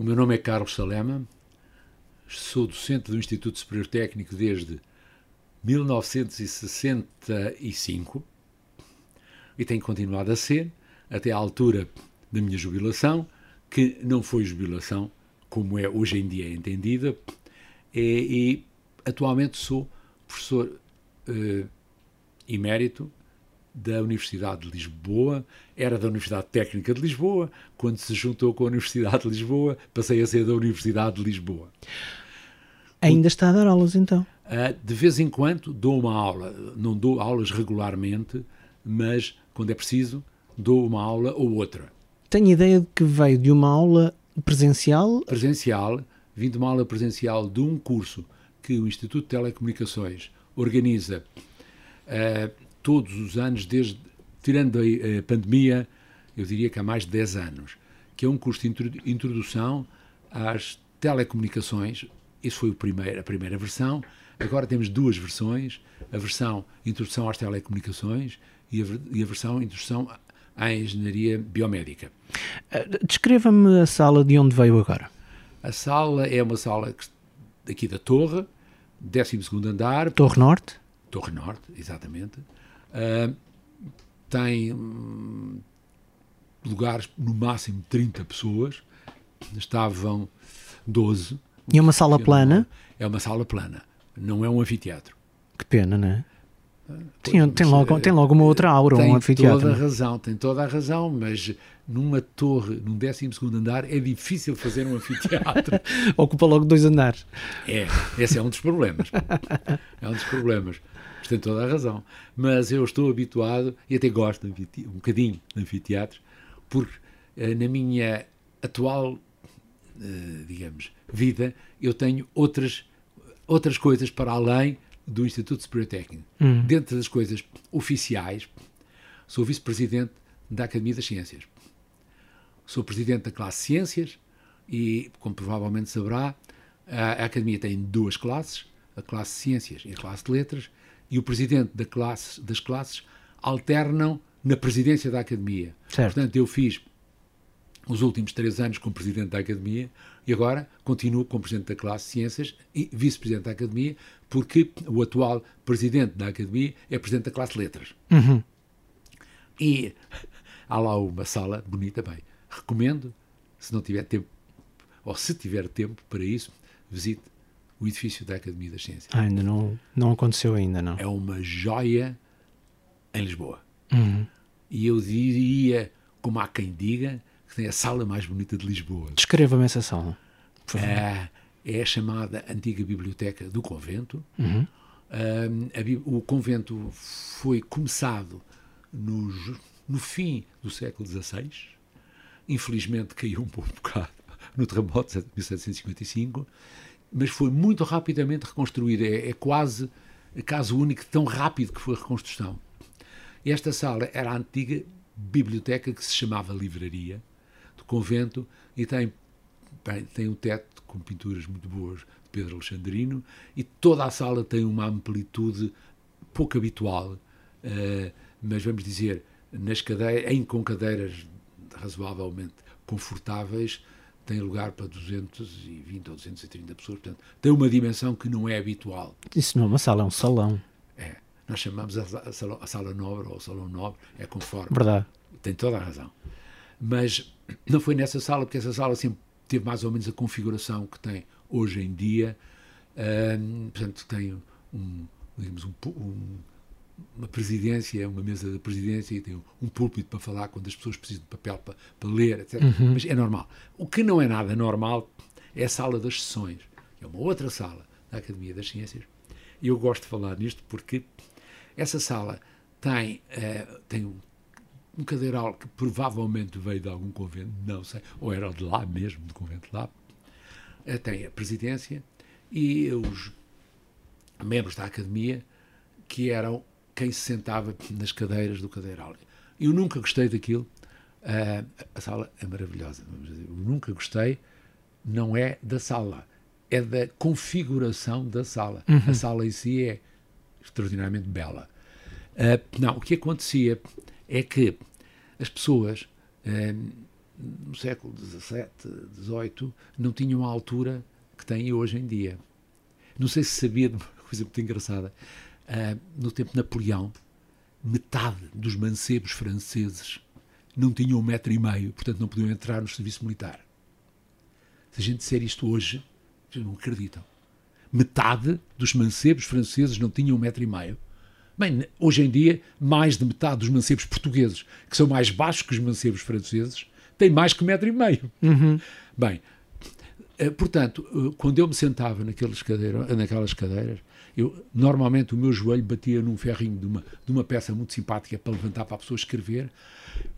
O meu nome é Carlos Salema, sou docente do Instituto Superior Técnico desde 1965 e tenho continuado a ser até à altura da minha jubilação, que não foi jubilação como é hoje em dia entendida, e, e atualmente sou professor eh, emérito da Universidade de Lisboa, era da Universidade Técnica de Lisboa, quando se juntou com a Universidade de Lisboa, passei a ser da Universidade de Lisboa. Ainda está a dar aulas então? Uh, de vez em quando dou uma aula, não dou aulas regularmente, mas quando é preciso, dou uma aula ou outra. Tenho ideia de que veio de uma aula presencial? Presencial, vim de uma aula presencial de um curso que o Instituto de Telecomunicações organiza uh, todos os anos, desde tirando a, a, pandemia, eu diria que há mais de 10 anos, que é um curso de introdução às telecomunicações. Isso foi primeiro, a primeira versão. Agora temos duas versões: a versão Introdução às Telecomunicações e a, e a versão Introdução à Engenharia Biomédica. Uh, Descreva-me a sala de onde veio agora. A sala é uma sala aqui da Torre, 12 andar. Torre Norte? Torre Norte, exatamente. Uh, tem hum, lugares, no máximo 30 pessoas. Estavam 12. E é uma sala plana? É uma sala plana. Não é um anfiteatro. Que pena, não é? Tem, tem, logo, tem logo uma outra aura, tem um anfiteatro. Tem toda a razão, tem toda a razão, mas numa torre, num 12 andar, é difícil fazer um anfiteatro. Ocupa logo dois andares. É, esse é um dos problemas. É um dos problemas. Mas tem toda a razão. Mas eu estou habituado, e até gosto um bocadinho de anfiteatros, porque eh, na minha atual, eh, digamos, vida, eu tenho outras, outras coisas para além do Instituto Superior Técnico. Hum. Dentro das coisas oficiais, sou vice-presidente da Academia das Ciências. Sou presidente da classe Ciências e, como provavelmente saberá, a Academia tem duas classes, a classe Ciências e a classe de Letras, e o presidente da classe, das classes alternam na presidência da Academia. Certo. Portanto, eu fiz os últimos três anos como presidente da Academia e agora continuo como presidente da classe Ciências e vice-presidente da Academia, porque o atual presidente da Academia é presidente da classe Letras. Uhum. E há lá uma sala bonita, bem, recomendo, se não tiver tempo, ou se tiver tempo para isso, visite o edifício da Academia das Ciências. Ah, ainda não, não aconteceu ainda, não. É uma joia em Lisboa. Uhum. E eu diria, como há quem diga, que tem a sala mais bonita de Lisboa. Descreva-me essa sala. É, é a chamada Antiga Biblioteca do Convento. Uhum. Um, o convento foi começado no, no fim do século XVI. Infelizmente caiu um bocado no terremoto de 1755, mas foi muito rapidamente reconstruído. É, é quase caso único, tão rápido que foi a reconstrução. Esta sala era a antiga biblioteca que se chamava Livraria do Convento e tem, tem um teto com pinturas muito boas de Pedro Alexandrino e toda a sala tem uma amplitude pouco habitual, uh, mas vamos dizer, nas cadeiras, em com cadeiras razoavelmente confortáveis, tem lugar para 220 ou 230 pessoas, portanto, tem uma dimensão que não é habitual. Isso não é uma sala, é um salão. É, nós chamamos a, a, sala, a sala nobre ou o salão nobre, é conforme. Verdade. Tem toda a razão. Mas não foi nessa sala, porque essa sala sempre teve mais ou menos a configuração que tem hoje em dia. Um, portanto, tem um, digamos, um, um, uma presidência, uma mesa de presidência e tem um púlpito para falar quando as pessoas precisam de papel para, para ler, etc. Uhum. Mas é normal. O que não é nada normal é a sala das sessões. É uma outra sala da Academia das Ciências. E eu gosto de falar nisto porque essa sala tem, uh, tem um cadeiral que provavelmente veio de algum convento, não sei, ou era de lá mesmo, do convento de lá, eh, tem a presidência e os membros da academia que eram quem se sentava nas cadeiras do cadeiral. Eu nunca gostei daquilo. Uh, a sala é maravilhosa. Eu nunca gostei, não é da sala, é da configuração da sala. Uhum. A sala em si é extraordinariamente bela. Uh, não, o que acontecia é que as pessoas, eh, no século XVII, XVIII, não tinham a altura que têm hoje em dia. Não sei se sabia de uma coisa muito engraçada. Uh, no tempo de Napoleão, metade dos mancebos franceses não tinham um metro e meio, portanto não podiam entrar no serviço militar. Se a gente disser isto hoje, não acreditam. Metade dos mancebos franceses não tinham um metro e meio. Bem, hoje em dia, mais de metade dos mancebos portugueses, que são mais baixos que os mancebos franceses, têm mais que um metro e meio. Uhum. Bem, eh, portanto, eh, quando eu me sentava naquelas cadeiras, naquelas cadeiras, eu, normalmente o meu joelho batia num ferrinho de uma, de uma peça muito simpática para levantar para a pessoa escrever.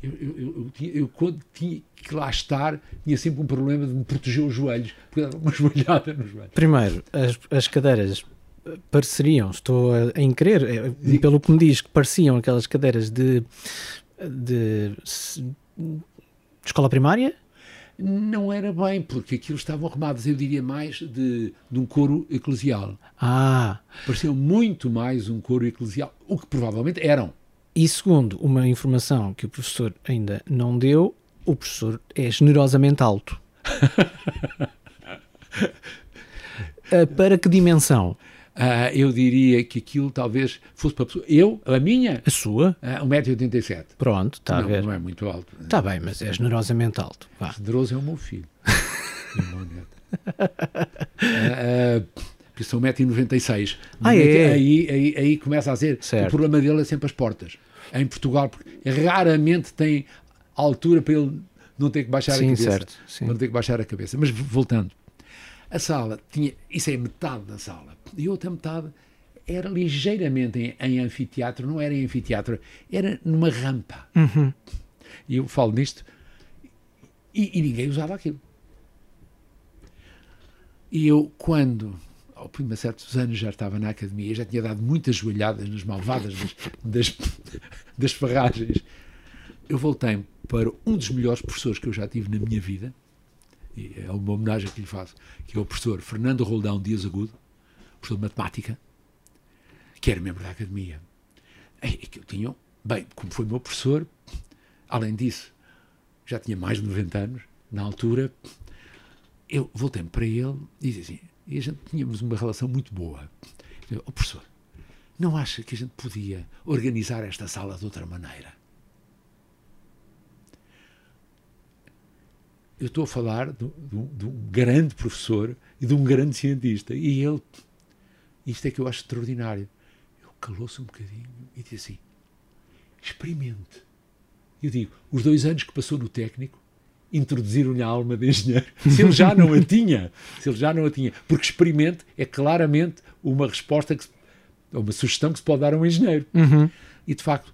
Eu, eu, eu, tinha, eu, quando tinha que lá estar, tinha sempre um problema de me proteger os joelhos, porque dava uma joelhada nos joelhos. Primeiro, as, as cadeiras pareceriam, estou a, increr, é, pelo que me diz, que pareciam aquelas cadeiras de, de, de escola primária? Não era bem, porque aquilo estavam arrumadas, eu diria mais, de, de um coro eclesial. Ah! Pareciam muito mais um coro eclesial, o que provavelmente eram. E segundo uma informação que o professor ainda não deu, o professor é generosamente alto. uh, para que dimensão? Uh, eu diria que aquilo talvez fosse para a pessoa. Eu, a minha? A sua? Uh, 1,87m. Pronto, está a ver. Não é muito alto. Está bem, mas é generosamente alto. Vá. Generoso é o meu filho. o meu neto. Uh, uh, são 1,96m. Ah, é? Aí, aí, aí começa a ser. Certo. O problema dele é sempre as portas. Em Portugal, porque raramente tem altura para ele não ter que baixar sim, a cabeça. Certo, sim. Não ter que baixar a cabeça. Mas voltando. A sala tinha. Isso é metade da sala. E outra metade era ligeiramente em, em anfiteatro. Não era em anfiteatro, era numa rampa. Uhum. E eu falo nisto. E, e ninguém usava aquilo. E eu, quando ao fim de certos anos já estava na academia, já tinha dado muitas joelhadas nas malvadas das, das, das ferragens. Eu voltei para um dos melhores professores que eu já tive na minha vida, e é uma homenagem que lhe faço, que é o professor Fernando Roldão Dias Agudo, professor de matemática, que era membro da academia. E que eu tinha, bem, como foi meu professor, além disso, já tinha mais de 90 anos, na altura, eu voltei para ele e disse assim, e a gente tínhamos uma relação muito boa. Eu, oh, professor, não acha que a gente podia organizar esta sala de outra maneira? Eu estou a falar de um grande professor e de um grande cientista. E ele, isto é que eu acho extraordinário. Ele calou-se um bocadinho e disse assim: experimente. Eu digo, os dois anos que passou no técnico, introduziram-lhe a alma de engenheiro. Se ele já não a tinha, se ele já não a tinha, porque experimente é claramente uma resposta que se, uma sugestão que se pode dar a um engenheiro. Uhum. E de facto,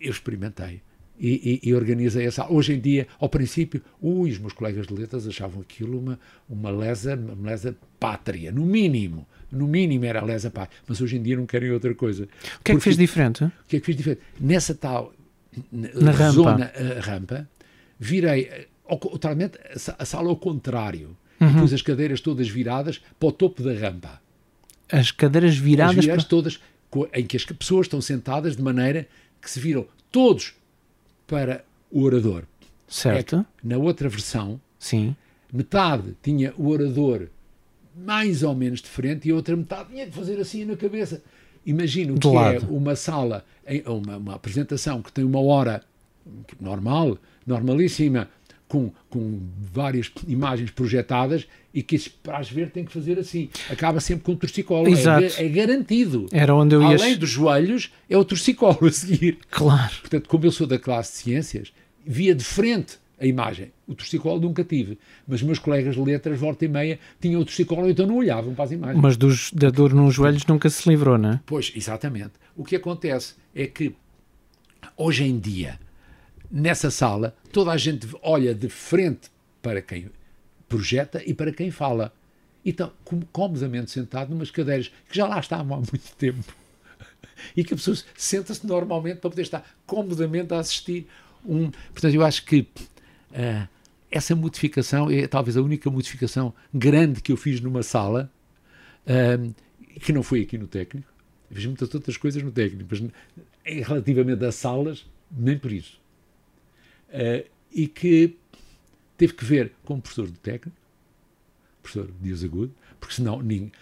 eu experimentei e, e, e, organizei essa. Hoje em dia, ao princípio, ui, os meus colegas de letras achavam aquilo uma, uma lesa, uma lesa pátria, no mínimo. No mínimo era a lesa pátria. Mas hoje em dia não querem outra coisa. O que é que fez diferente? O que é que fez diferente? Nessa tal na zona rampa. Uh, rampa virei totalmente a sala ao contrário. Uhum. E pus as cadeiras todas viradas para o topo da rampa. As cadeiras viradas? As viradas para... todas, em que as pessoas estão sentadas de maneira que se viram todos para o orador. Certo. É na outra versão, Sim. metade tinha o orador mais ou menos de frente e a outra metade tinha de fazer assim na cabeça. Imagino que lado. é uma sala, uma, uma apresentação que tem uma hora normal, normalíssima, com, com várias imagens projetadas e que para as ver tem que fazer assim. Acaba sempre com o torcicolo. Exato. É, é, garantido. Era onde eu ia... Além dos joelhos, é o torcicolo a seguir. Claro. Portanto, como eu sou da classe de ciências, via de frente a imagem. O torcicolo nunca tive. Mas meus colegas de letras, volta e meia, tinham o torcicolo, então não olhavam para as imagens. Mas dos, da dor nos joelhos nunca se livrou, não é? Pois, exatamente. O que acontece é que, hoje em dia, nessa sala, toda a gente olha de frente para quem projeta e para quem fala. E estão comodamente sentado numas cadeiras que já lá estavam há muito tempo. E que a pessoa senta-se normalmente para poder estar comodamente a assistir. Um, portanto, eu acho que uh, essa modificação é talvez a única modificação grande que eu fiz numa sala, uh, que não foi aqui no técnico. Eu fiz muitas outras coisas no técnico, mas relativamente a salas, nem por isso. Uh, e que teve que ver com o professor do técnico, professor Dias Agudo, porque senão ninguém,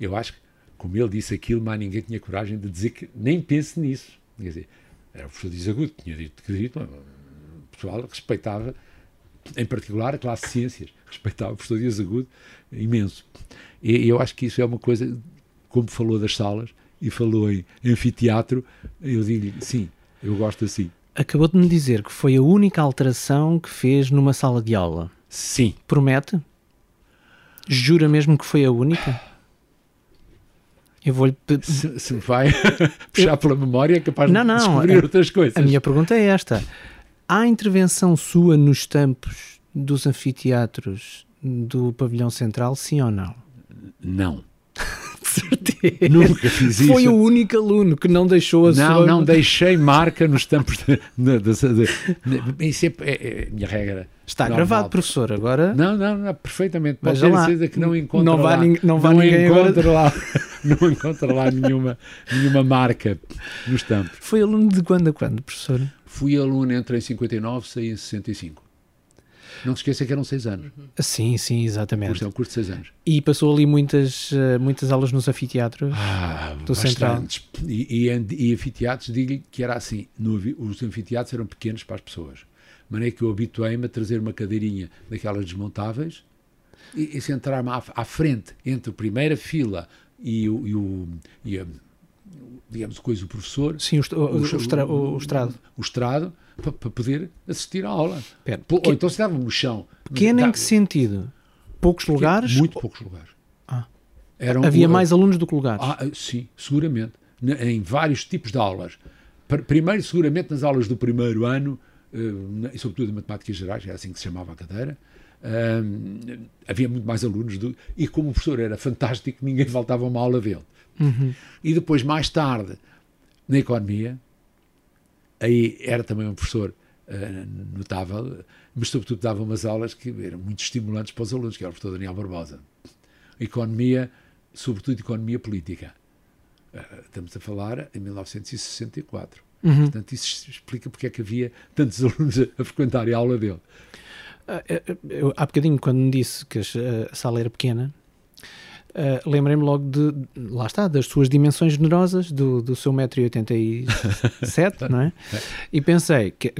eu acho que, como ele disse aquilo, mas ninguém tinha coragem de dizer que nem pense nisso. Quer dizer, era o professor Dias Agudo que tinha dito que dito, o pessoal respeitava, em particular a classe de ciências, respeitava o professor Dias Agudo imenso. E eu acho que isso é uma coisa, como falou das salas e falou em anfiteatro, eu digo sim, eu gosto assim. Acabou de me dizer que foi a única alteração que fez numa sala de aula. Sim. Promete? Jura mesmo que foi a única? Eu vou-lhe. Se, se vai puxar eu... pela memória, é capaz não, não, de descobrir a, outras coisas. A minha pergunta é esta: há intervenção sua nos tampos dos anfiteatros do pavilhão central, sim ou não? Não. certeza. Nunca fiz isso. Foi o único aluno que não deixou a não, sua... Não, não deixei marca nos tampos. De, de, de, de, isso é, é, é, minha regra. Está normal. gravado, professor, agora... Não, não, não perfeitamente. Pode ter lá. certeza que não encontra não lá. Vai, não vai não ninguém encontra agora... lá, Não encontra lá nenhuma, nenhuma marca nos tampos. Foi aluno de quando a quando, professor? Fui aluno entre em 59 e saí em 65. Não se esqueça que eram seis anos. Sim, sim, exatamente. O curso é um curso de seis anos. E passou ali muitas, uh, muitas aulas nos anfiteatros ah, do Central. E, e, e anfiteatros, digo-lhe que era assim, no, os anfiteatros eram pequenos para as pessoas. De maneira que eu habituei-me a trazer uma cadeirinha daquelas desmontáveis e, e sentar-me à, à, frente, entre a primeira fila e o, e o e a, digamos, coisa, o professor. Sim, o, o, o, estra, o estrado. O estrado, para, para, poder assistir à aula. Pera, Ou então se dava no chão. Pequeno em que sentido? Poucos Pequeno, lugares? Muito poucos lugares. Ah. Eram, Havia mais alunos do que lugares? Ah, sim, seguramente. Em vários tipos de aulas. Primeiro, seguramente, nas aulas do primeiro ano, e sobretudo em matemáticas gerais, era assim que se chamava a cadeira, havia muito mais alunos do, e como o professor era fantástico, ninguém faltava uma aula dele. Uhum. E depois, mais tarde, na economia, aí era também um professor uh, notável, mas sobretudo dava umas aulas que eram muito estimulantes para os alunos, que era o professor Daniel Barbosa. Economia, sobretudo economia política. Uh, estamos a falar em 1964. Uhum. Portanto, isso explica porque é que havia tantos alunos a, a frequentar a aula dele. Uh, eu, há bocadinho, quando me disse que a sala era pequena, Uh, lembrei-me logo de, lá está, das suas dimensões generosas, do, do seu 1,87m, não é? E pensei que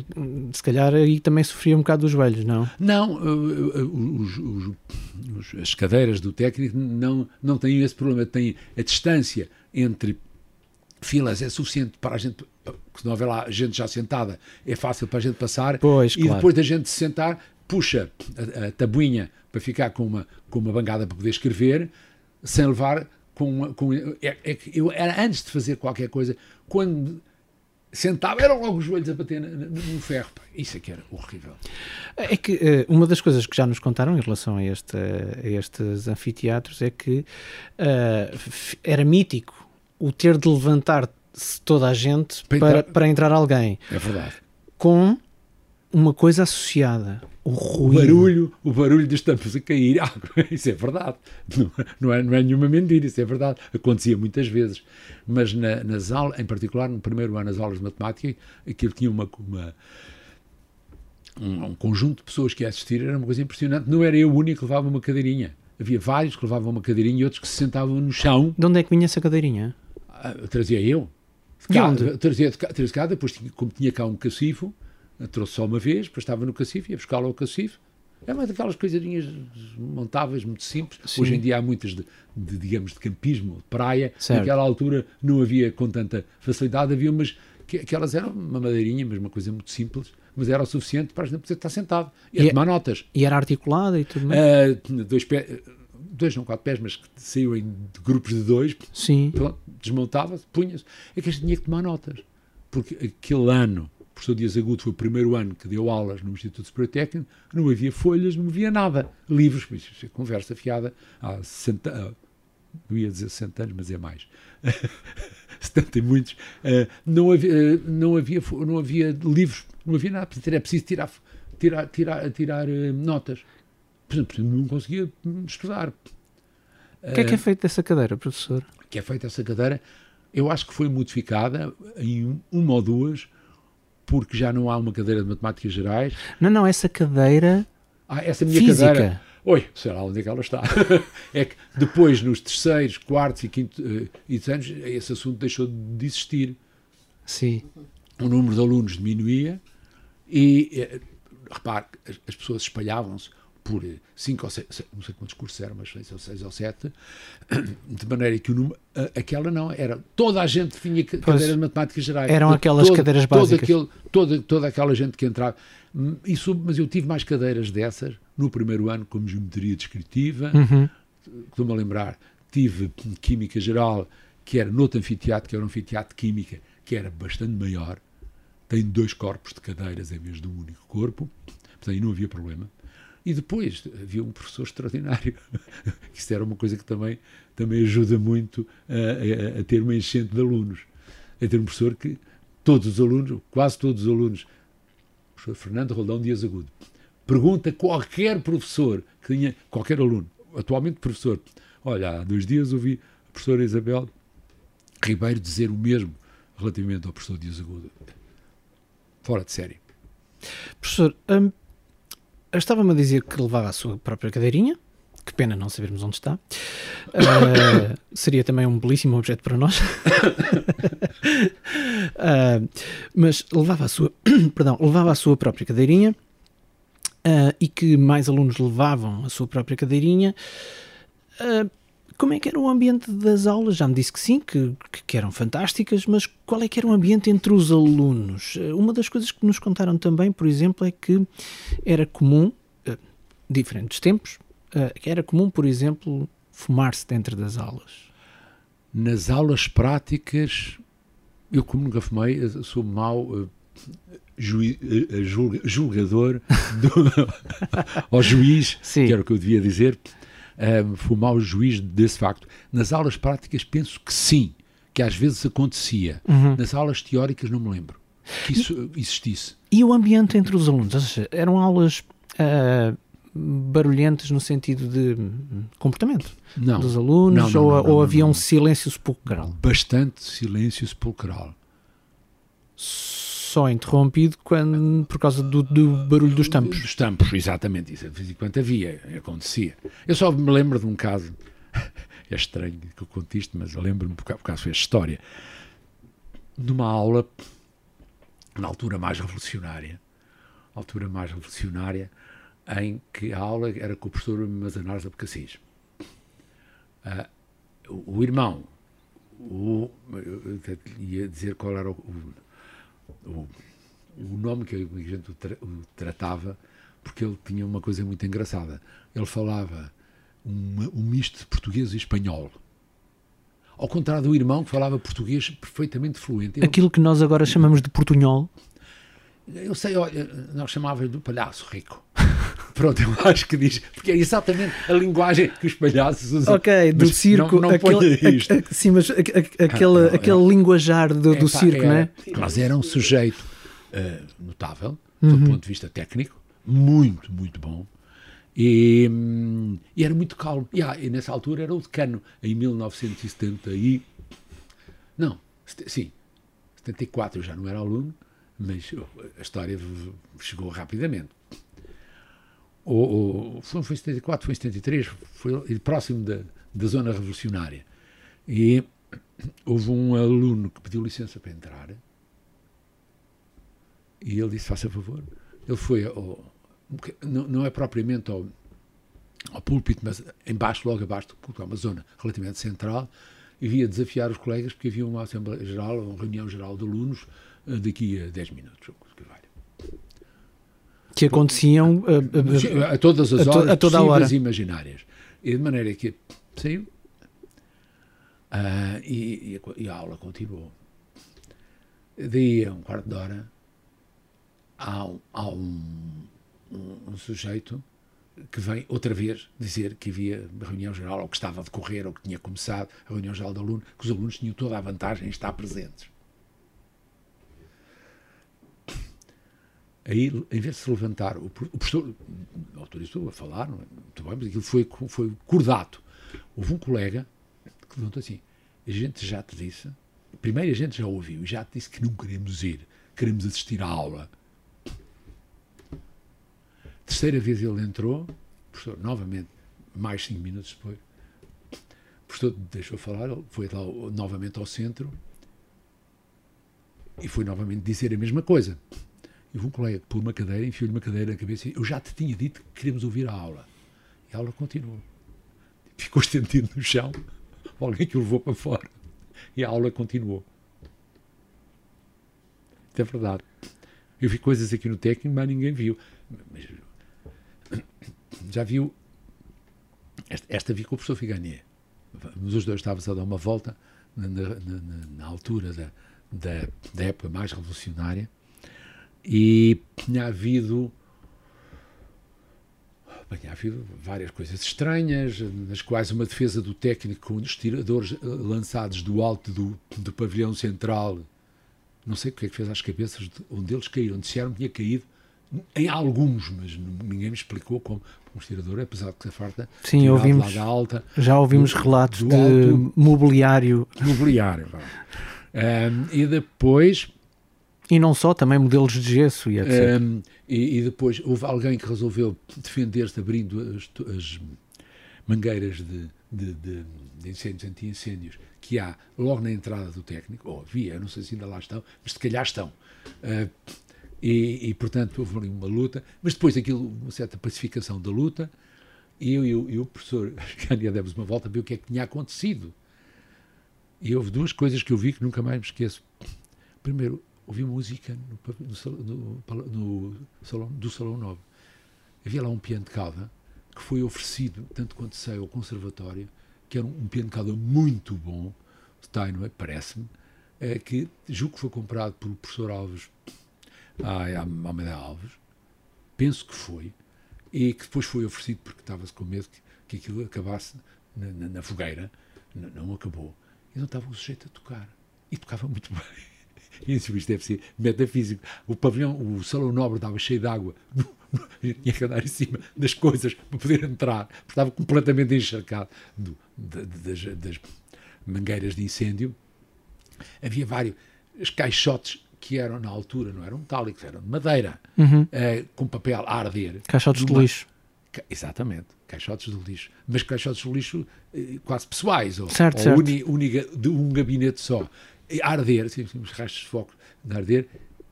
se calhar aí também sofria um bocado dos joelhos, não? Não, os, os, as cadeiras do técnico não, não têm esse problema, têm a distância entre filas é suficiente para a gente, se não houver lá gente já sentada, é fácil para a gente passar. Pois, e claro. depois da gente se sentar, puxa a, a tabuinha para ficar com uma, com uma bancada para poder escrever, sem levar com, com é, é, eu era antes de fazer qualquer coisa quando sentava eram logo os joelhos a bater no, ferro isso é que era horrível. É que uh, uma das coisas que já nos contaram em relação a, este, a estes anfiteatros é que uh, era mítico o ter de levantar-se toda a gente para, para, entrar, para entrar alguém. É verdade. Com uma coisa associada o, o barulho, o barulho dos tampos a cair. Ah, isso é verdade. Não, não, é, não é nenhuma mentira, isso é verdade. Acontecia muitas vezes. Mas na, nas aulas, em particular no primeiro ano, nas aulas de matemática, aquilo tinha uma, uma um, um, conjunto de pessoas que assistiram, era uma coisa impressionante. Não era eu o único que levava uma cadeirinha. Havia vários que levavam uma cadeirinha e outros que se sentavam no chão. De onde é que vinha essa cadeirinha? Ah, trazia eu. De cá, onde? Trazia de cá, trazia de cá depois, tinha, como tinha cá um cacifo, trouxe só uma vez, depois estava no cacifo, ia buscá-lo ao cacifo. É uma daquelas coisadinhas montáveis muito simples. Sim. Hoje em dia há muitas de, de, digamos, de campismo, de praia. Certo. Naquela altura não havia com tanta facilidade, havia umas que, que elas eram uma madeirinha, mas uma coisa muito simples, mas era o suficiente para a gente poder estar sentado e, E a tomar notas. E era articulada e tudo mais? Tinha dois pés, dois não quatro pés, mas que saiu em grupos de dois, Sim. desmontava-se, punha-se. É que a gente tinha que tomar notas. Porque aquele ano, o professor Dias Agudo foi o primeiro ano que deu aulas no Instituto Superior Técnico, não havia folhas, não havia nada. Livros, isso é conversa fiada há 60, ah, não ia dizer 60 anos, mas é mais. 70 e muitos. Ah, não, havia, ah, não, havia, não havia livros, não havia nada. Era preciso tirar, tirar, tirar, tirar ah, notas. Por exemplo, não conseguia estudar. O que é que é feito dessa cadeira, professor? que é feita essa cadeira, eu acho que foi modificada em um- uma ou duas, porque já não há uma cadeira de matemáticas gerais. Não, não, essa cadeira Ah, essa minha Física. cadeira. Oi, sei lá onde é que ela está. é que depois, nos terceiros, quartos e quintos eh, anos, esse assunto deixou de existir. Sim. O número de alunos diminuía e, eh, repare, as pessoas espalhavam-se por eh, cinco ou seis, não sei quantos cursos eram, mas seis ou seis ou sete, de maneira que o número, aquela não, era toda a gente tinha ca- Pois. cadeira de matemáticas gerais. Eram Todo- aquelas todo- cadeiras básicas. aquele- toda, toda aquela gente que entrava. Hum, Isso, mas eu tive mais cadeiras dessas no primeiro ano, como geometria descritiva, Uhum. estou-me a lembrar, tive Química Geral, que era noutro anfiteatro, que era um anfiteatro de Química, que era bastante maior, tem dois corpos de cadeiras em vez de um único corpo, portanto aí não havia problema. E depois havia um professor extraordinário. Isso era uma coisa que também, também ajuda muito a, a- a ter uma enchente de alunos. A ter um professor que todos os alunos, quase todos os alunos, o professor Fernando Roldão Dias Agudo, pergunta qualquer professor que tinha, qualquer aluno, atualmente professor, olha, há dois dias ouvi a professora Isabel Ribeiro dizer o mesmo relativamente ao professor Dias Agudo. Fora de série. Professor, hum, estava-me a dizer que levava a sua própria cadeirinha. Que pena não sabermos onde está. Ah, seria também um belíssimo objeto para nós. Ah, mas levava a sua, perdão, levava a sua própria cadeirinha ah, e que mais alunos levavam a sua própria cadeirinha. Como é que era o ambiente das aulas? Já me disse que sim, que, que eram fantásticas, mas qual é que era o ambiente entre os alunos? Eh, Uma das coisas que nos contaram também, por exemplo, é que era comum, eh, diferentes tempos, eh, que era comum, por exemplo, fumar-se dentro das aulas. Nas aulas práticas, eu como nunca fumei, sou mau eh, jui- eh, julga- julgador do, ao juiz, Sim. que era o que eu devia dizer, eh, fui mau juiz desse facto. Nas aulas práticas penso que sim, que às vezes acontecia. Nas aulas teóricas não me lembro que isso existisse. E o ambiente entre os alunos? Ou seja, eram aulas ah, barulhentas no sentido de hum, comportamento Não. dos alunos? Não, não, ou ou havia um silêncio sepulcral? Bastante silêncio sepulcral. Só interrompido quando, por causa do, do barulho dos tampos. Dos tampos, exatamente. Isso, de vez em quando havia, acontecia. Eu só me lembro de um caso, é estranho que eu conte isto, mas lembro-me por ca- por causa desta história, numa aula, na altura mais revolucionária, altura mais revolucionária, em que a aula era com o professor Mazanares Abcacis. Ah, o, o irmão, o, eu ia dizer qual era o, o, o- o nome que a gente o, tra- o tratava, porque ele tinha uma coisa muito engraçada. Ele falava uma- um misto de português e espanhol. Ao contrário do irmão que falava português perfeitamente fluente. Eu, Aquilo que nós agora chamamos de portunhol. eu sei, olha, nós chamávamos do palhaço rico. Pronto, eu acho que diz, porque é exatamente a linguagem que os palhaços usam. Ok, do Mas circo. Não, não aquele, isto. a- a- sim, mas a- a- aquele, não, aquele linguajar do, do Epá, circo, era- não é? Mas era um sujeito eh, notável, do Uhum. ponto de vista técnico, muito, muito bom. E, hum, e era muito calmo. E, ah, e nessa altura era o decano, em 1970 e... Não, sim, 74 eu já não era aluno, mas oh, a história chegou rapidamente. Ou, ou, foi, foi em 74, foi em 73, foi próximo da, da zona revolucionária. E houve um aluno que pediu licença para entrar e ele disse, faça favor. Ele foi ao, não, não é propriamente ao, ao púlpito, mas embaixo, logo abaixo do púlpito, uma zona relativamente central, e via desafiar os colegas porque havia uma Assembleia Geral, uma reunião geral de alunos, eh, daqui a 10 minutos. que valha. Que aconteciam. ah, Sim, ah, a todas as a horas a toda a hora. e imaginárias. E de maneira que saiu ah, e, e a, a aula continuou. Daí a um quarto de hora há, um, há um, um- um sujeito que vem outra vez dizer que havia reunião geral, ou que estava a decorrer, ou que tinha começado a reunião geral de aluno, que os alunos tinham toda a vantagem em estar presentes. Aí, em vez de se levantar, o, o professor autorizou a falar, não é? muito bem, mas aquilo foi, foi cordato. Houve um colega que levantou assim: a gente já te disse, primeiro a gente já ouviu e já te disse que não queremos ir, queremos assistir à aula. terceira vez ele entrou, professor, novamente, mais cinco minutos depois, o professor deixou falar, ele foi lá novamente ao centro e foi novamente dizer a mesma coisa. E um colega pôs uma cadeira, enfiou-lhe uma cadeira na cabeça e eu já te tinha dito que queríamos ouvir a aula. E a aula continuou. Ficou estendido no chão, alguém que o levou para fora. E a aula continuou. É verdade. Eu vi coisas aqui no técnico, mas ninguém viu. Mas, já viu? Esta, esta vi com o professor Figanier. Os dois estávamos a dar uma volta na, na, na, na altura da, da, da época mais revolucionária e tinha havido tinha havido várias coisas estranhas, nas quais uma defesa do técnico com os tiradores eh, lançados do alto do, do pavilhão central, não sei o que é que fez às cabeças de onde eles caíram, disseram que tinha caído em alguns, mas ninguém me explicou como um tirador, apesar de que a farta Sim, ouvimos, alta, já ouvimos do, relatos do de mobiliário. Mobiliário. um, e depois e não só, também modelos de gesso e etc. Um, e, e, depois houve alguém que resolveu defender-se abrindo as, as mangueiras de, de, de, de incêndios, anti-incêndios, que há logo na entrada do técnico, ou havia, não sei se ainda lá estão, mas se calhar estão. Uh, e, e, portanto, houve ali uma luta, mas depois aquilo, uma certa pacificação da luta, e eu e o professor Cânia demos uma volta a ver o que é que tinha acontecido. E houve duas coisas que eu vi que nunca mais me esqueço. Primeiro, ouvi música no, no, no, salão, do Salão Novo. Havia lá um piano de cauda que foi oferecido, tanto quanto sei, ao Conservatório, que era um, um piano de cauda muito bom, Steinway, parece-me, é, que julgo que foi comprado pelo professor Alves, a Almeida Alves, penso que foi, e que depois foi oferecido porque estava-se com medo que, que aquilo acabasse na, na, na fogueira, não, não acabou. Então estava o sujeito a tocar, e tocava muito bem. Isso, isto deve ser metafísico. O pavilhão, o salão nobre estava cheio de água. tinha que andar em cima das coisas para poder entrar. Estava completamente encharcado do, das, das, mangueiras de incêndio. Havia vários caixotes que eram, na altura, não eram metálicos, eram de madeira, uhum. uh, com papel a arder. Caixotes de, lixo. Exatamente, caixotes de lixo. Mas caixotes de lixo eh, quase pessoais, ou, certo, ou certo. Uni, uni, de um gabinete só a arder, assim, os rastros de fogo a arder,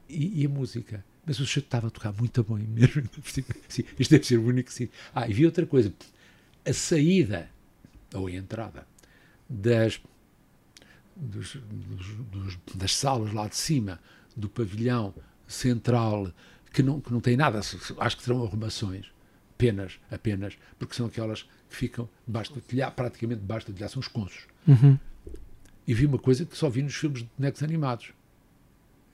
e, e, a música. Mas o sujeito estava a tocar muito bem mesmo. Assim, isto deve ser o único sim. Ah, e vi outra coisa. A saída, ou a entrada, das, dos, dos, das salas lá de cima, do pavilhão central, que não, que não tem nada, acho que terão arrumações, apenas, apenas, porque são aquelas que ficam debaixo do telhado, praticamente debaixo do telhado, são os consos. Uhum e vi uma coisa que só vi nos filmes de bonecos animados.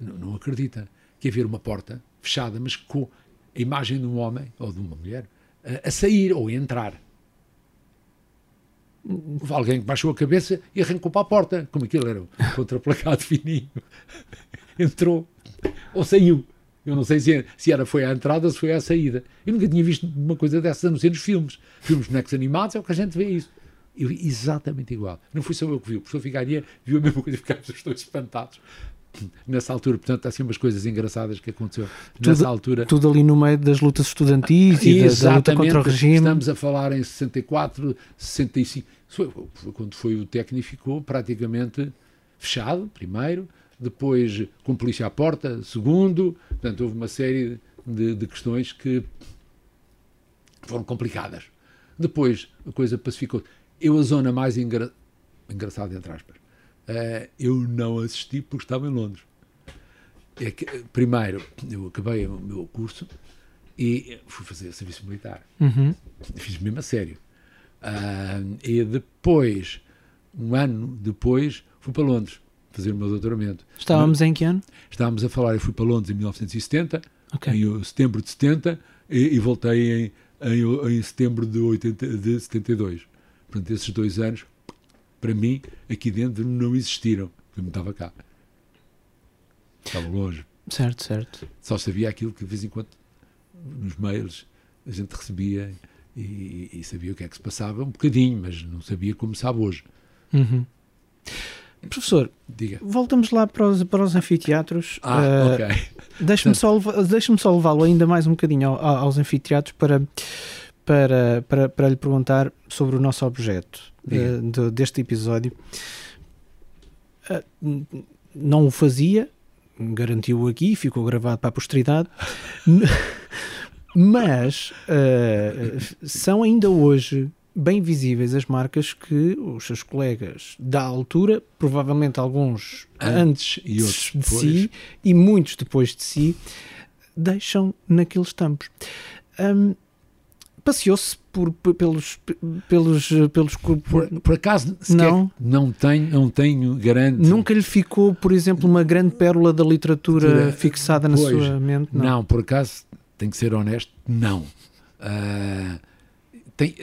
Não, não acredita. Que haver uma porta fechada, mas com a imagem de um homem ou de uma mulher a, a sair ou a entrar. Houve alguém que baixou a cabeça e arrancou para a porta, como aquilo era contraplacado fininho. Entrou ou saiu. Eu não sei se, se era foi à entrada ou se foi à saída. Eu nunca tinha visto uma coisa dessas a não ser nos filmes. Filmes de bonecos animados é o que a gente vê isso. Eu vi exatamente igual. Não fui só eu que vi, o professor Figaria viu a mesma coisa e ficámos os dois espantados nessa altura. Portanto, há assim umas coisas engraçadas que aconteceu tudo, nessa altura. Tudo ali no meio das lutas estudantis e da, da, luta contra o regime. Estamos a falar em 64, 65. Foi, foi quando foi o técnico ficou praticamente fechado, primeiro, depois com polícia à porta, segundo. Portanto, houve uma série de, de questões que foram complicadas. Depois a coisa pacificou. Eu, a zona mais engra... engraçada, entre aspas, uh, eu não assisti porque estava em Londres. É que, primeiro, eu acabei o meu curso e fui fazer serviço militar. Uhum. Fiz mesmo a sério. Uh, e depois, um ano depois, fui para Londres fazer o meu doutoramento. Estávamos em que ano? Estávamos a falar, eu fui para Londres em 1970, okay. em setembro de 70, e, e voltei em, em, em setembro de, 80, de 72. Portanto, esses dois anos, para mim, aqui dentro não existiram, porque eu não estava cá. Estava longe. Certo, certo. Só sabia aquilo que de vez em quando nos mails a gente recebia e, e, sabia o que é que se passava um bocadinho, mas não sabia como sabe hoje. Uhum. Professor, Diga. voltamos lá para os, para os anfiteatros. Ah, Uh, ok. Deixe-me só, só levá-lo ainda mais um bocadinho ao- aos anfiteatros para, para, para, para lhe perguntar sobre o nosso objeto eh, de- deste episódio. Ah, não o fazia, garantiu aqui, ficou gravado para a posteridade, mas eh, são ainda hoje bem visíveis as marcas que os seus colegas da altura, provavelmente alguns antes e outros de si e muitos depois de si, deixam naqueles tampos. Hum, Passeou-se por, por- pelos, pelos, pelos Por, por acaso, Não. não tenho, não tenho garante. Nunca lhe ficou, por exemplo, uma grande pérola da literatura fixada na pois, sua mente? Não. por acaso, tenho que ser honesto, não. Tem,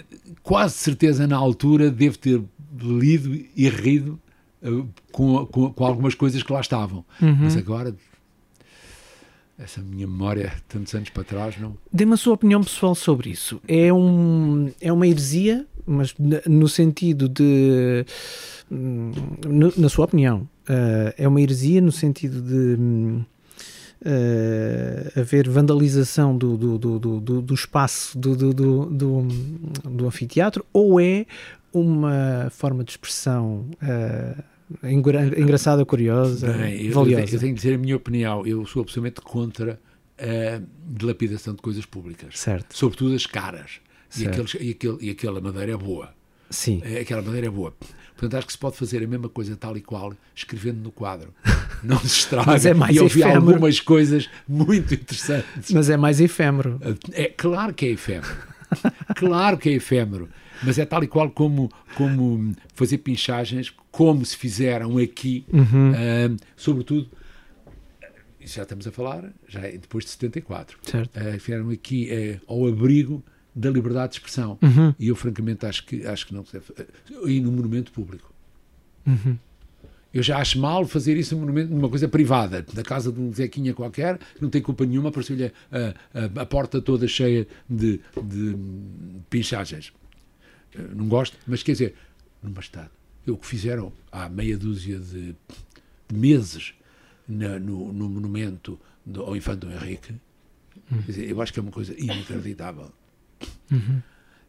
quase certeza na altura devo ter lido e rido ah, com, com, com algumas coisas que lá estavam. Uhum. Mas agora, essa minha memória, tantos anos para trás, não. Dê-me a sua opinião pessoal sobre isso. É, um, é uma heresia, mas no sentido de. hum, no- na sua opinião, eh, é uma heresia no sentido de. eh, haver vandalização do, do, do, do, do- espaço do, do, do, do, do anfiteatro ou é uma forma de expressão engra- engraçada, curiosa, Bem, eu, valiosa? eu tenho que dizer a minha opinião. Eu sou absolutamente contra a dilapidação de coisas públicas, Certo, sobretudo as caras. E, aqueles, e, aquele, e aquela madeira é boa. sim. É, Aquela madeira é boa. Portanto, acho que se pode fazer a mesma coisa tal e qual, escrevendo no quadro. Não se estraga. Mas é mais e eu vi efêmero. algumas coisas muito interessantes. Mas é mais efêmero. É claro que é efêmero. Claro que é efêmero. Mas é tal e qual como, como fazer pinchagens, como se fizeram aqui, Uhum. ah, sobretudo, já estamos a falar, já é depois de 74. Certo. Ah, fizeram aqui eh, ao abrigo da liberdade de expressão. Uhum. E eu, francamente, acho que, acho que não deve. E no monumento público. Uhum. Eu já acho mal fazer isso numa coisa privada, da casa de um Zequinha qualquer, que não tem culpa nenhuma, apareceu-lhe a, a, a porta toda cheia de, de pinchagens. Não gosto, mas quer dizer, numa estado. O que fizeram há meia dúzia de, de meses na- no, no monumento do, ao Infante Dom Henrique, quer dizer, eu acho que é uma coisa inacreditável.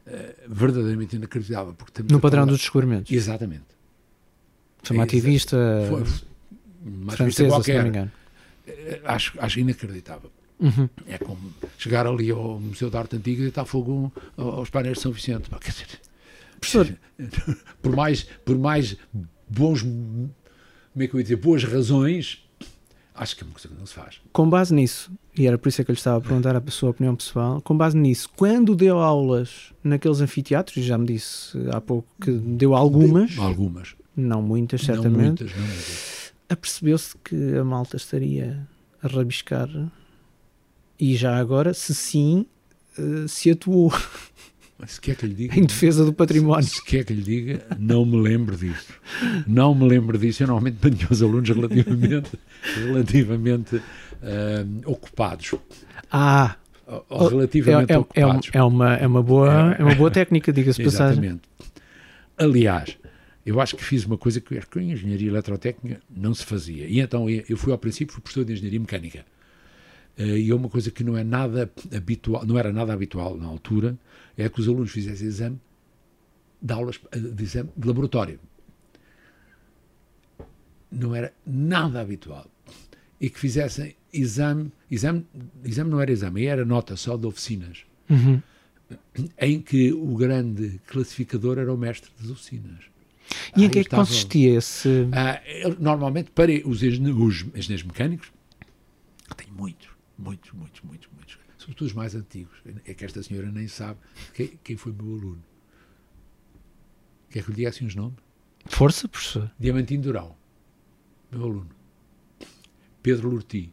Eh, verdadeiramente inacreditável. Porque No padrão falar- dos descobrimentos. Exatamente. Foi uma É, ativista Foi, uma francesa, se não me qualquer. engano. Eh, Acho, acho inacreditável. Uhum. É como chegar ali ao Museu de Arte Antiga e estar fogo aos painéis de São Vicente. Quer dizer, Professor, por mais, por mais bons, como é que eu ia dizer, boas razões, acho que é uma coisa que não se faz. com base nisso, e era por isso é que eu lhe estava a perguntar a sua opinião pessoal, com base nisso, quando deu aulas naqueles anfiteatros, já me disse há pouco que deu algumas, Algumas. Não muitas, Não certamente, muitas, não muitas. apercebeu-se que a malta estaria a rabiscar e já agora, se sim, eh, se atuou se quer que lhe diga, em defesa do património. se quer que lhe diga, não me lembro disso. Não me lembro disso. Eu normalmente mantenho os alunos relativamente, relativamente ah, ocupados. Ah, Ou Oh, é, relativamente é, é, ocupados. é uma, é, uma boa, é uma boa técnica, diga-se passagem. Exatamente. Aliás, eu acho que fiz uma coisa que que em engenharia eletrotécnica não se fazia. E então eu eu fui ao princípio fui professor de engenharia mecânica. Eh, E é uma coisa que não é nada habitual, não era nada habitual na altura, é que os alunos fizessem exame de aulas eh, de exame de laboratório. Não era nada habitual. E que fizessem exame, exame, exame não era exame, era nota só de oficinas Uhum. em que o grande classificador era o mestre das oficinas. E em que é que consistia esse. Ah, ele- normalmente, para os, engen- os engenheiros mecânicos, tem muitos, muitos, muitos, muitos, muitos, sobretudo os mais antigos, é que esta senhora nem sabe quem, quem foi meu aluno. Quer que eu lhe diga assim os nomes? Força, professor. Diamantino Durão, meu aluno. Pedro Lurti,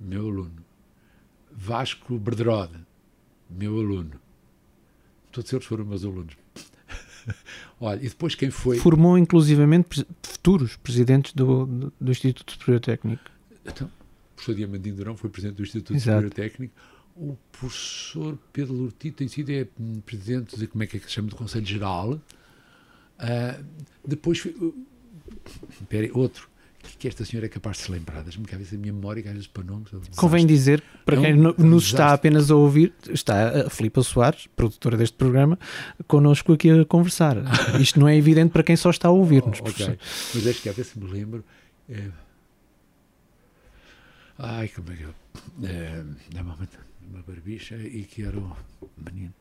meu aluno. Vasco Berderode, meu aluno. Todos eles foram meus alunos. Olha, e depois quem foi. Formou inclusivamente futuros presidentes do, do, do Instituto Superior Técnico. Então, o professor Diamantino Durão foi presidente do Instituto Exato. Superior Técnico. O professor Pedro Lurti tem sido é, hum, presidente de como é que é que se chama do Conselho Geral. Ah, depois foi- Pera, outro, que, que esta senhora é capaz de se lembrar, das-me cabeça a minha memória, que às vezes para nomes. é um Convém dizer, para É um- quem no- um nos está apenas a ouvir, está a Filipa Soares, produtora deste programa, connosco aqui a conversar. Isto não é evidente para quem só está a ouvir-nos. Oh, ok. Mas deixa cá ver se me lembro. É... Ai, como é que eu. É... Uma, uma barbicha e que era o menino.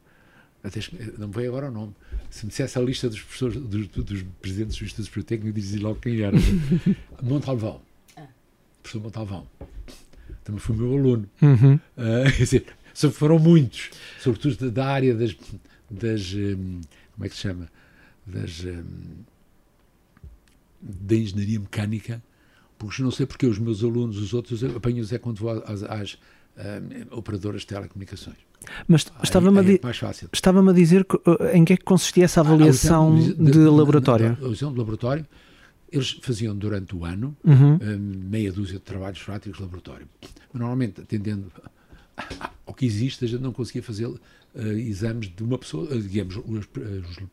Até não me veio agora o nome. Se me dissesse a lista dos professores, dos, dos presidentes dos institutos politécnicos, eu dizia logo quem era. Montalvão. Professor Montalvão. Também foi meu aluno. Uhum. Ah, quer dizer, só foram muitos, sobretudo da- da área das, das hum, como é que se chama? Das hum, da engenharia mecânica, porque não sei porque os meus alunos, os outros, eu apanho-os é quando vou às, às hum, operadoras de telecomunicações. Mas estava-me a, é di- estava-me a dizer que, uh, em que é que consistia essa avaliação Ah, o exame de, laboratório. O exame de laboratório, eles faziam durante o ano Uhum. hum, meia dúzia de trabalhos práticos de laboratório. Mas, normalmente, atendendo ao que existe, a gente não conseguia fazer eh, exames de uma pessoa, eh, digamos, os- os-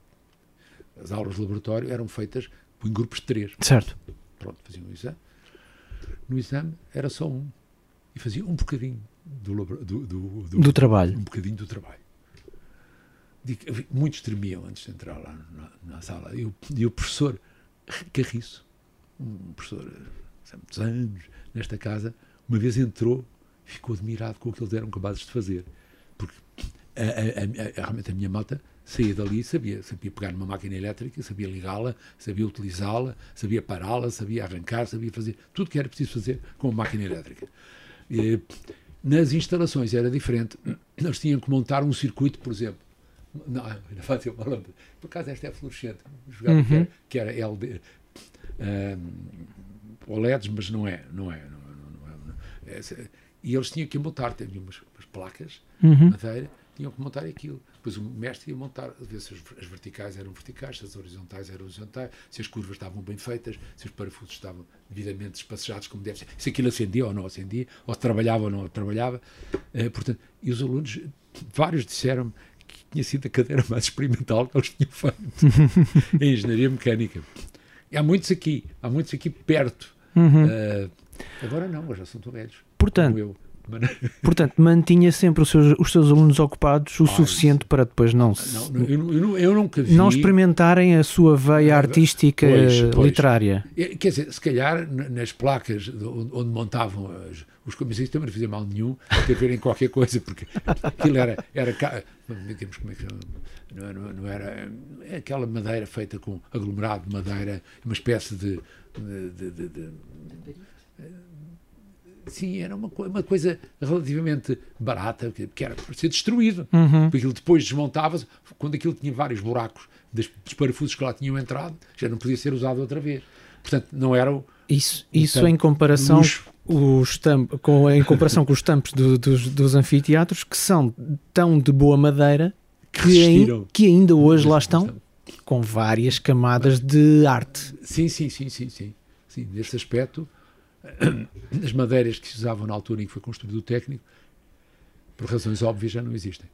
as aulas de laboratório eram feitas em grupos de três. Certo. Pronto, faziam o exame. No exame era só um. E fazia um bocadinho do, do, do, do- trabalho. um bocadinho do trabalho. Muitos tremiam antes de entrar lá na, na sala. E o, e o professor Carriço, um professor há muitos anos nesta casa, uma vez entrou ficou admirado com o que eles eram capazes de fazer. Porque a, a- a- a- realmente a minha malta saía dali sabia, sabia pegar numa máquina elétrica, sabia ligá-la, sabia utilizá-la, sabia pará-la, sabia arrancar, sabia fazer tudo que era preciso fazer com uma máquina elétrica. Eh, Nas instalações era diferente. Eles tinham que montar um circuito, por exemplo. Não, ainda fazer uma lâmpada. Por acaso esta é fluorescente. Jogava que, era, que era LD. ehm, OLEDs, mas não é. Não é, não, não- não é, não é. Essa- e eles tinham que montar, tinham umas, umas placas Uhum. de madeira, tinham que montar aquilo. Depois o mestre ia montar, ver se as, verticais eram verticais, se as horizontais eram horizontais, se as curvas estavam bem feitas, se os parafusos estavam devidamente espaçados como deve ser, se aquilo acendia ou não acendia, ou se trabalhava ou não trabalhava. Eh, portanto, e os alunos, vários disseram que tinha sido a cadeira mais experimental que eles tinham feito em engenharia mecânica. E há muitos aqui, há muitos aqui perto. Uhum. Eh, agora não, agora já são tão velhos. Portanto, portanto, mantinha sempre os seus, os seus alunos ocupados o suficiente para depois não, se- Não, eu, eu eu nunca vi. não experimentarem a sua veia artística pois, pois. literária. É, Quer dizer, se calhar nas placas de onde, montavam as- os comissões também não fazia mal nenhum ter a ver em qualquer coisa, porque aquilo era, era digamos, como é que não, não, não era é aquela madeira feita com aglomerado de madeira, uma espécie de- de- de- de- sim, era uma, uma coisa relativamente barata, que, que era para ser destruído. Uhum. Porque aquilo depois desmontava-se, quando aquilo tinha vários buracos das- dos parafusos que lá tinham entrado, já não podia ser usado outra vez. Portanto, não era o Isso, isso Então, em comparação luxo. os tamp, com, em comparação com os tampos do- dos, dos anfiteatros que são tão de boa madeira que, resistiram. que ainda hoje lá estão com várias camadas de arte. Sim, sim, sim, sim, sim. sim nesse aspecto, as madeiras que se usavam na altura em que foi construído o técnico, por razões óbvias, já não existem.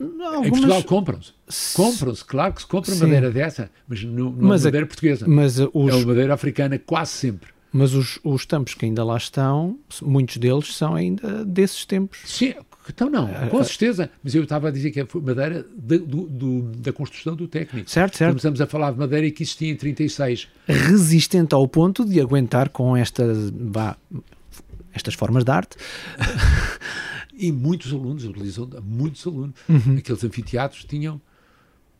Em Portugal compram-se. Compram-se, claro que se compra Sim. madeira dessa, mas não, não Mas é a- madeira portuguesa. Mas, uh, os, É madeira africana quase sempre. mas os, os tampos que ainda lá estão, muitos deles são ainda desses tempos. Sim, então não, Ah, com certeza. Mas eu estava a dizer que é madeira de- do- do- da construção do técnico. Certo, certo. Estamos a falar de madeira que existia em 36. Resistente ao ponto de aguentar com estas, vá, estas formas de arte. E muitos alunos, utilizam muitos alunos. Uhum. Aqueles anfiteatros tinham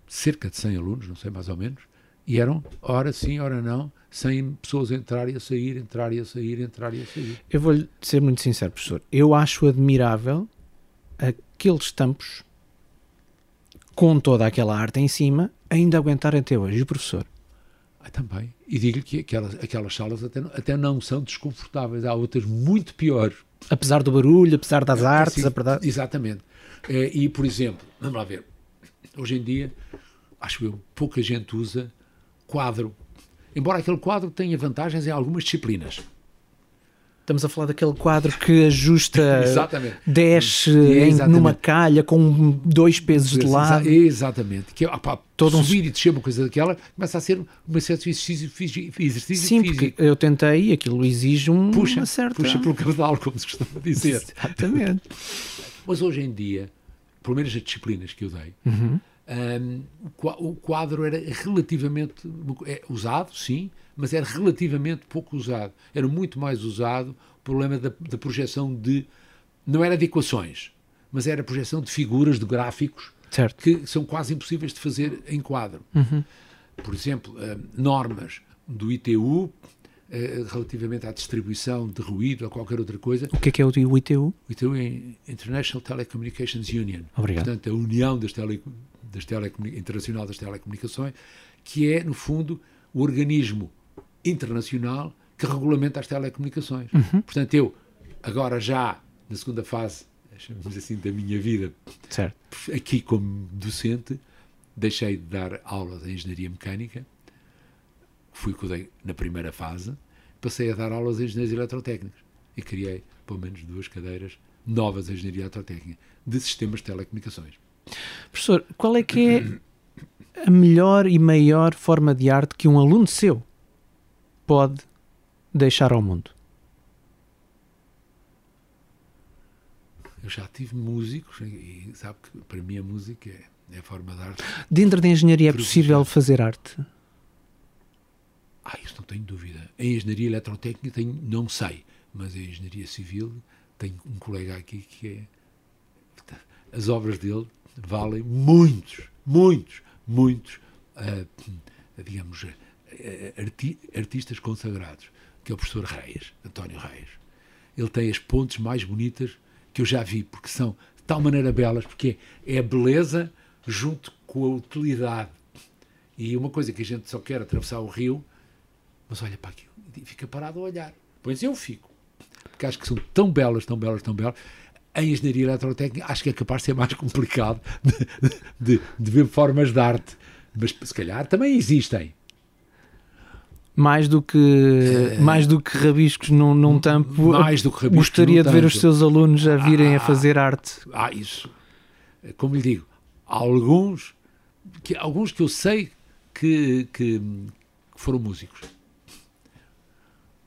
cerca de 100 alunos, não sei mais ou menos, e eram, ora sim, ora não, 100 pessoas a entrar e a sair, entrar e a sair, entrar e a sair. Eu vou-lhe ser muito sincero, professor. Eu acho admirável aqueles tampos com toda aquela arte em cima ainda aguentarem até hoje. O professor? Ah, também. E digo-lhe que aquelas, aquelas salas até, não- até não são desconfortáveis. Há outras muito piores. Apesar do barulho, apesar das artes, Sim, a verdade. Exatamente. Eh, E, por exemplo, vamos lá ver. Hoje em dia, acho eu, pouca gente usa quadro. Embora aquele quadro tenha vantagens em algumas disciplinas. Estamos a falar daquele quadro que ajusta, Exatamente. desce em- Exatamente. numa calha com dois pesos de lado. Exatamente. Que é, opá, Todo um- subir e descer uma coisa daquela começa a ser uma certa exercício, exercício Sim, físico. porque eu tentei e aquilo exige um, Puxa, uma certa... puxa pelo cabedal, como se costuma dizer. Exatamente. Mas hoje em dia, pelo menos as disciplinas que eu dei, Uhum. Hum, o qua- o quadro era relativamente é, usado, sim, mas era relativamente pouco usado. Era muito mais usado o problema da, da projeção de. Não era de equações, mas era a projeção de figuras, de gráficos, Certo. que são quase impossíveis de fazer em quadro. Uhum. Por exemplo, normas do ITU eh, relativamente à distribuição de ruído ou qualquer outra coisa. O que é que é o ITU? O ITU é International Telecommunications Union. Obrigado. Portanto, a União das tele, das Internacional das Telecomunicações, que é, no fundo, o organismo internacional que regulamenta as telecomunicações. Uhum. Portanto, eu, agora já, na segunda fase, chamamos assim, da minha vida, Certo. aqui como docente, deixei de dar aulas em engenharia mecânica, fui que dei na primeira fase, passei a dar aulas em engenharia eletrotécnica e criei pelo menos duas cadeiras novas em engenharia eletrotécnica de sistemas de telecomunicações. Professor, qual é que é a melhor e maior forma de arte que um aluno seu pode deixar ao mundo? Eu já tive músicos e sabe que para mim a música é, é a forma de arte. Dentro da engenharia é possível fazer arte? Ah, isso não tenho dúvida. Em engenharia eletrotécnica tenho, não sei, mas em engenharia civil tenho um colega aqui que é. As obras dele valem muitos, muitos, muitos, ah, digamos, ah, arti- artistas consagrados, que é o professor Reis, António Reis. Ele tem as pontes mais bonitas que eu já vi, porque são de tal maneira belas, porque é a beleza junto com a utilidade. E uma coisa que a gente só quer atravessar o rio, mas olha para aquilo e fica parado a olhar. Pois eu fico. Porque acho que são tão belas, tão belas, tão belas. Em engenharia eletrotécnica, acho que é capaz de ser mais complicado de, de- de ver formas de arte. Mas se calhar também existem. Mais do que, mais do que rabiscos num, num tampo, Mais do que rabiscos gostaria de ver os seus alunos a virem a Ah. fazer arte. Ah, isso. Como lhe digo, há alguns que, alguns que eu sei que, que, foram músicos.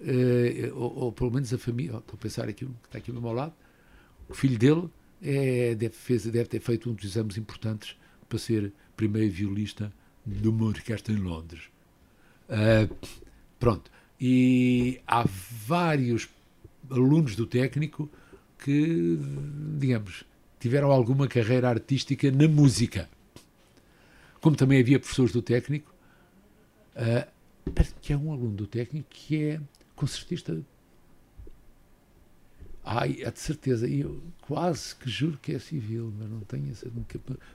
Eh, ou, ou pelo menos a família, estou a pensar aqui, um que está aqui ao meu lado, o filho dele é, deve, fez- deve ter feito um dos exames importantes para ser primeiro violista de uma orquestra em Londres. Ah, pronto. E há vários alunos do técnico que, digamos, tiveram alguma carreira artística na música. Como também havia professores do técnico, ah, parece que é um aluno do técnico que é concertista. Ai, é de certeza. E eu quase que juro que é civil, mas não tenho essa.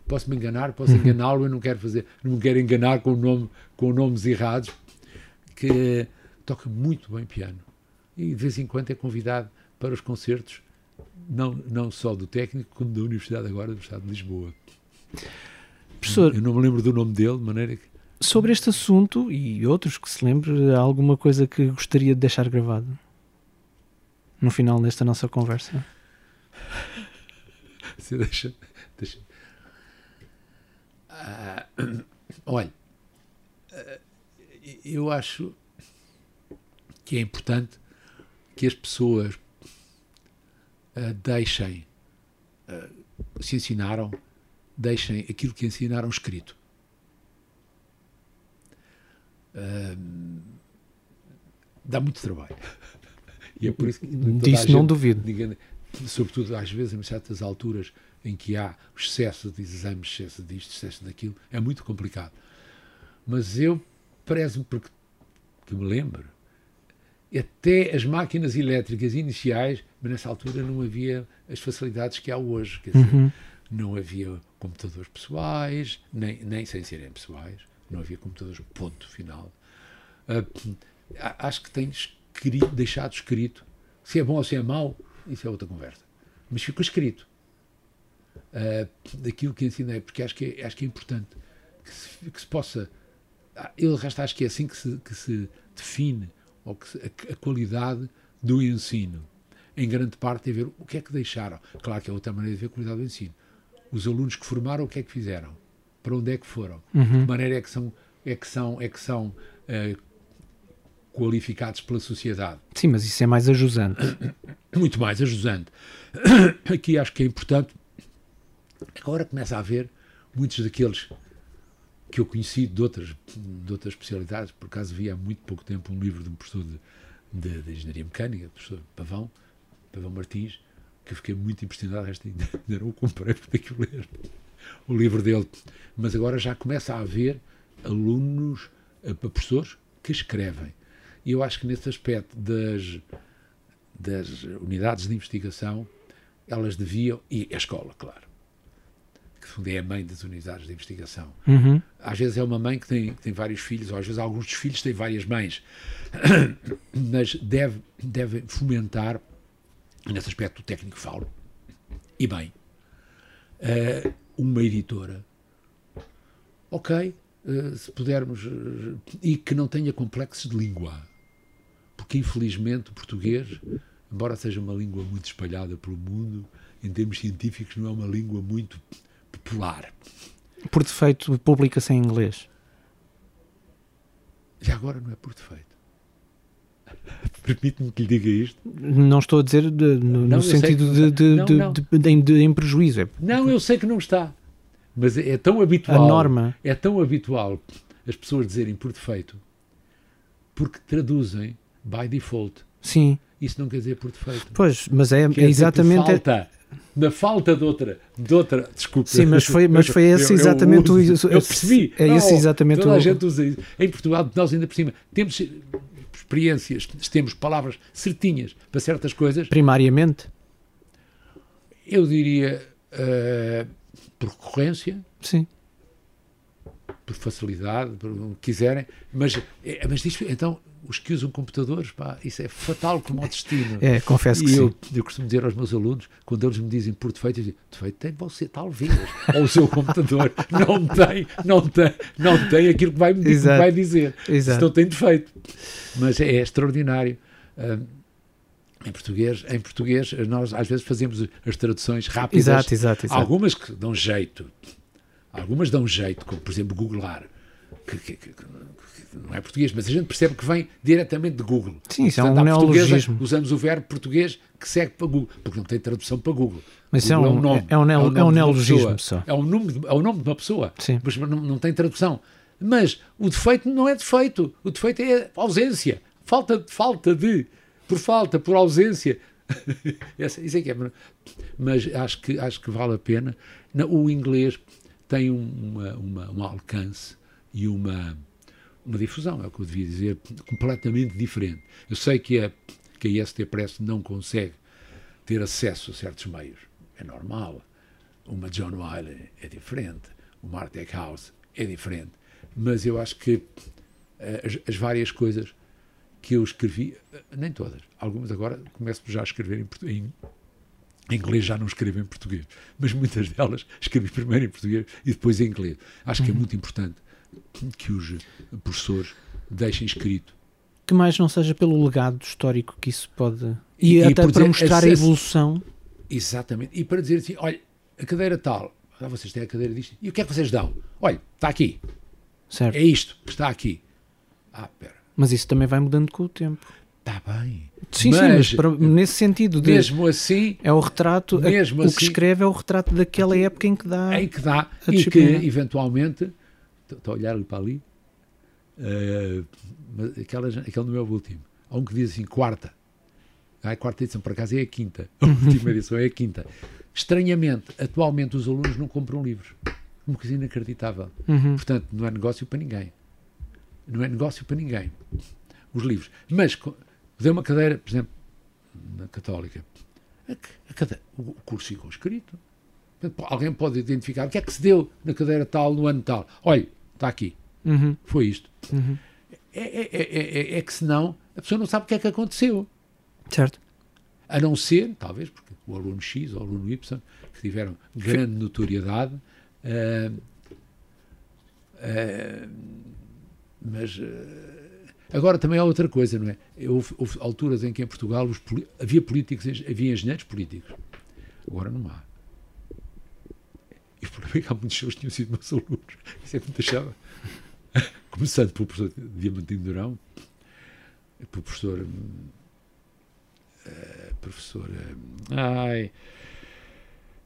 Posso me enganar, posso enganá-lo, eu não quero fazer, não me quero enganar com, nome, com nomes errados, que toca muito bem piano. E de vez em quando é convidado para os concertos, não, não só do técnico, como da Universidade agora, da Universidade de Lisboa. Professor, Eu não me lembro do nome dele, de maneira que. sobre este assunto e outros que se lembre, há alguma coisa que gostaria de deixar gravado no final desta nossa conversa? Você deixa. deixa. Ah, olha, ah, eu acho que é importante que as pessoas ah, deixem, ah, se ensinaram, deixem aquilo que ensinaram escrito. Dá muito trabalho. E é por isso que a Disso não gente- duvido. ninguém- sobretudo às vezes em certas alturas em que há excesso de exames, excesso disto, excesso daquilo, é muito complicado. Mas eu prezo porque que me lembro, até as máquinas elétricas iniciais, mas nessa altura não havia as facilidades que há hoje. Quer dizer, Uhum. não havia computadores pessoais, nem, nem sem serem pessoais, não havia computadores, ponto final. A- acho que tem escrito, deixado escrito. Se é bom ou se é mau, isso é outra conversa. Mas ficou escrito. Ah, daquilo que ensinei, porque acho que é, acho que é importante que se, que se possa. ah, Eu, de resto, acho que é assim que se, que se define ou que se- a, a qualidade do ensino, em grande parte, tem a ver o que é que deixaram. Claro que é outra maneira de ver a qualidade do ensino. Os alunos que formaram, o que é que fizeram? Para onde é que foram? Uhum. De que maneira é que são, é que são, é que são eh, qualificados pela sociedade? Sim, mas isso é mais ajusante. muito mais ajudante. Aqui acho que é importante. Agora começa a haver muitos daqueles que eu conheci de outras, de outras especialidades. Por acaso vi há muito pouco tempo um livro de um professor de, de, de engenharia mecânica, professor Pavão, Pavão Martins, que eu fiquei muito impressionado. Ainda, ainda não o comprei para ter que ler o livro dele. Mas agora já começa a haver alunos, eh, professores, que escrevem. E eu acho que nesse aspecto das, das unidades de investigação, elas deviam, e a escola, claro, que no fundo é a mãe das unidades de investigação. Uhum. Às vezes é uma mãe que tem, que tem vários filhos, ou às vezes alguns dos filhos têm várias mães, mas deve, deve fomentar, nesse aspecto o técnico falo, e bem, eh, uma editora, ok, eh, se pudermos, eh, e que não tenha complexos de língua porque infelizmente o português, embora seja uma língua muito espalhada pelo mundo, em termos científicos não é uma língua muito popular. Por defeito, publica-se em inglês. Já agora não é por defeito. Permite-me que lhe diga isto. Não estou a dizer de- no, no Não, sei sentido de, de, não, de- não. de- em- prejuízo. É Não, eu sei que não está. Mas é tão a habitual. norma. É tão habitual as pessoas dizerem por defeito porque traduzem by default. Sim, Isso não quer dizer por defeito. pois, mas é, é exatamente. falta. Na falta de outra, de outra, desculpa. Sim, mas foi, mas foi esse Eu- eu exatamente o. Eu percebi. É esse exatamente Toda o. a gente usa isso. Em Portugal, nós ainda por cima temos experiências, temos palavras certinhas para certas coisas. Primariamente, Eu diria eh, por recorrência, sim. por facilidade, por o que quiserem. Mas, eh, mas diz, então, os que usam computadores, pá, isso é fatal como o destino. É, confesso que E eu, sim. eu costumo dizer aos meus alunos, quando eles me dizem por defeito, eu digo, defeito tem você, talvez, ou o seu computador não tem, não tem, não tem aquilo que vai, me- que vai dizer. Exato. Se não tem defeito. Mas é, extraordinário. Hum, em português, em português, nós às vezes fazemos as traduções rápidas. Exato, exato, exato. Algumas que dão jeito. Algumas dão jeito, como por exemplo googlar. Que, que- que- não é português, mas a gente percebe que vem diretamente de Google. Sim, isso é Portanto, um à portuguesa, neologismo. Usamos o verbo português que segue para Google, porque não tem tradução para Google. Mas isso é Google um- nome, é um neo- é um de uma neologismo só. É, um nome de, é o nome de uma pessoa, Sim. mas não, não tem tradução. Mas o defeito não é defeito, o defeito é ausência. Falta, falta de, por falta, por ausência. Isso é que é. Mas acho que, acho que vale a pena. Na- O inglês tem um, uma, uma- um alcance e uma, uma difusão, é o que eu devia dizer, completamente diferente. Eu sei que a, que a IST Press não consegue ter acesso a certos meios. É normal. Uma John Wiley é diferente. Uma Artec House é diferente. Mas eu acho que eh, as, as várias coisas que eu escrevi, eh, nem todas, algumas agora começo já a escrever em, em, em inglês, já não escrevo em português, mas muitas delas escrevi primeiro em português e depois em inglês. Acho que é muito importante que os professores deixem escrito. Que mais não seja pelo legado histórico que isso pode. E, E- e até por para dizer, mostrar a evolução. Exatamente. E para dizer assim, olha, a cadeira tal, ah, vocês têm a cadeira disto, e o que é que vocês dão? Olha, está aqui, Certo. é isto que está aqui. Ah, espera, Mas isso também vai mudando com o tempo. está bem. Sim, sim, mas para- nesse sentido de. mesmo assim, É o retrato, a- Mesmo o que assim- escreve é o retrato daquela época em que dá. em que dá, e que eventualmente, a olhar ali para ali, mas aquela, aquele não é o último. Há um que diz assim, quarta. Ah, a quarta edição, por acaso é a quinta. A última edição é a quinta. Estranhamente, atualmente os alunos não compram livros. Uma coisa inacreditável. Uhum. Portanto, não é negócio para ninguém. Não é negócio para ninguém. Os livros. Mas, dei uma cadeira, por exemplo, na Católica. A, a cade- o curso ficou escrito. Portanto, alguém pode identificar o que é que se deu na cadeira tal, no ano tal. Olha, está aqui. Uhum. Foi isto. Uhum. É, é, é, é- é que senão a pessoa não sabe o que é que aconteceu. Certo. A não ser, talvez, porque o aluno X ou o aluno Y, que tiveram grande notoriedade, ah, ah, mas ah, Agora também há outra coisa, não é? Houve, houve alturas em que em Portugal havia políticos, havia engenheiros políticos. Agora não há. E o problema é há muitos que tinham sido meus alunos. É que me deixava. Começando pelo professor Diamantino Durão, pelo professor. Uh, professor. Uh, ai.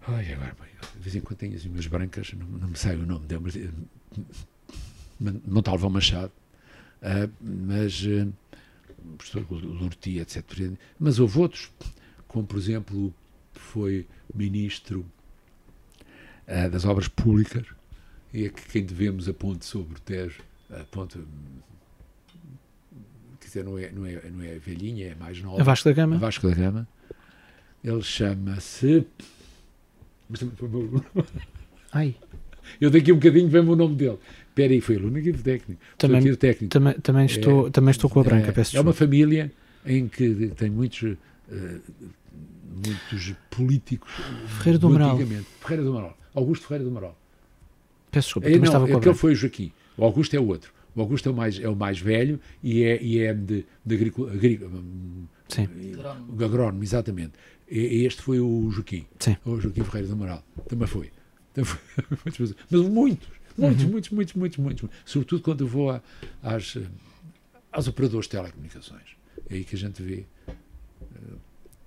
Ai, agora, de vez em quando tenho as minhas brancas, não, não me sai o nome dele, mas. Montalvão Machado. Uh, mas. Uh, professor Lurti, etc. Mas houve outros, como por exemplo foi ministro uh, das obras públicas e a quem devemos a ponte sobre o Tejo, a ponte quer dizer, não é, não é, não é velhinha, é mais nova. A Vasco da Gama. A Vasco da Gama. Ele chama-se. Ai. Eu daqui a um bocadinho vem o nome dele. Espera aí, foi aluno aqui do técnico. Também, do técnico. Também, também, estou, é, também estou com a branca, é, peço É uma família em que tem muitos, uh, muitos políticos. Ferreira do Amaral. Ferreira do Amaral. Augusto Ferreira do Amaral. Peço desculpa, é, não, estava com aquele foi o Joaquim. O Augusto é o outro. O Augusto é o mais, é o mais velho e é, e é de, de agrícola. Sim. Agrónomo, exatamente. E este foi o Joaquim. Sim. O Joaquim Ferreira do Amaral. Também foi. Também foi. Mas muitos. Muitos, uhum. muitos, muitos, muitos, muitos. Sobretudo quando eu vou a, às, aos operadores de telecomunicações. É aí que a gente vê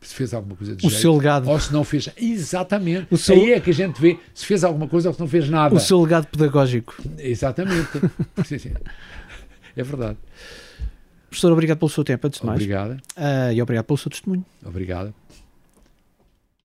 se fez alguma coisa de o jeito, seu legado. ou se não fez. Exatamente. O seu... Aí é que a gente vê se fez alguma coisa ou se não fez nada. O seu legado pedagógico. Exatamente. sim, sim. É verdade. Professor, obrigado pelo seu tempo, antes de mais. Obrigado. Uh, e obrigado pelo seu testemunho. Obrigado.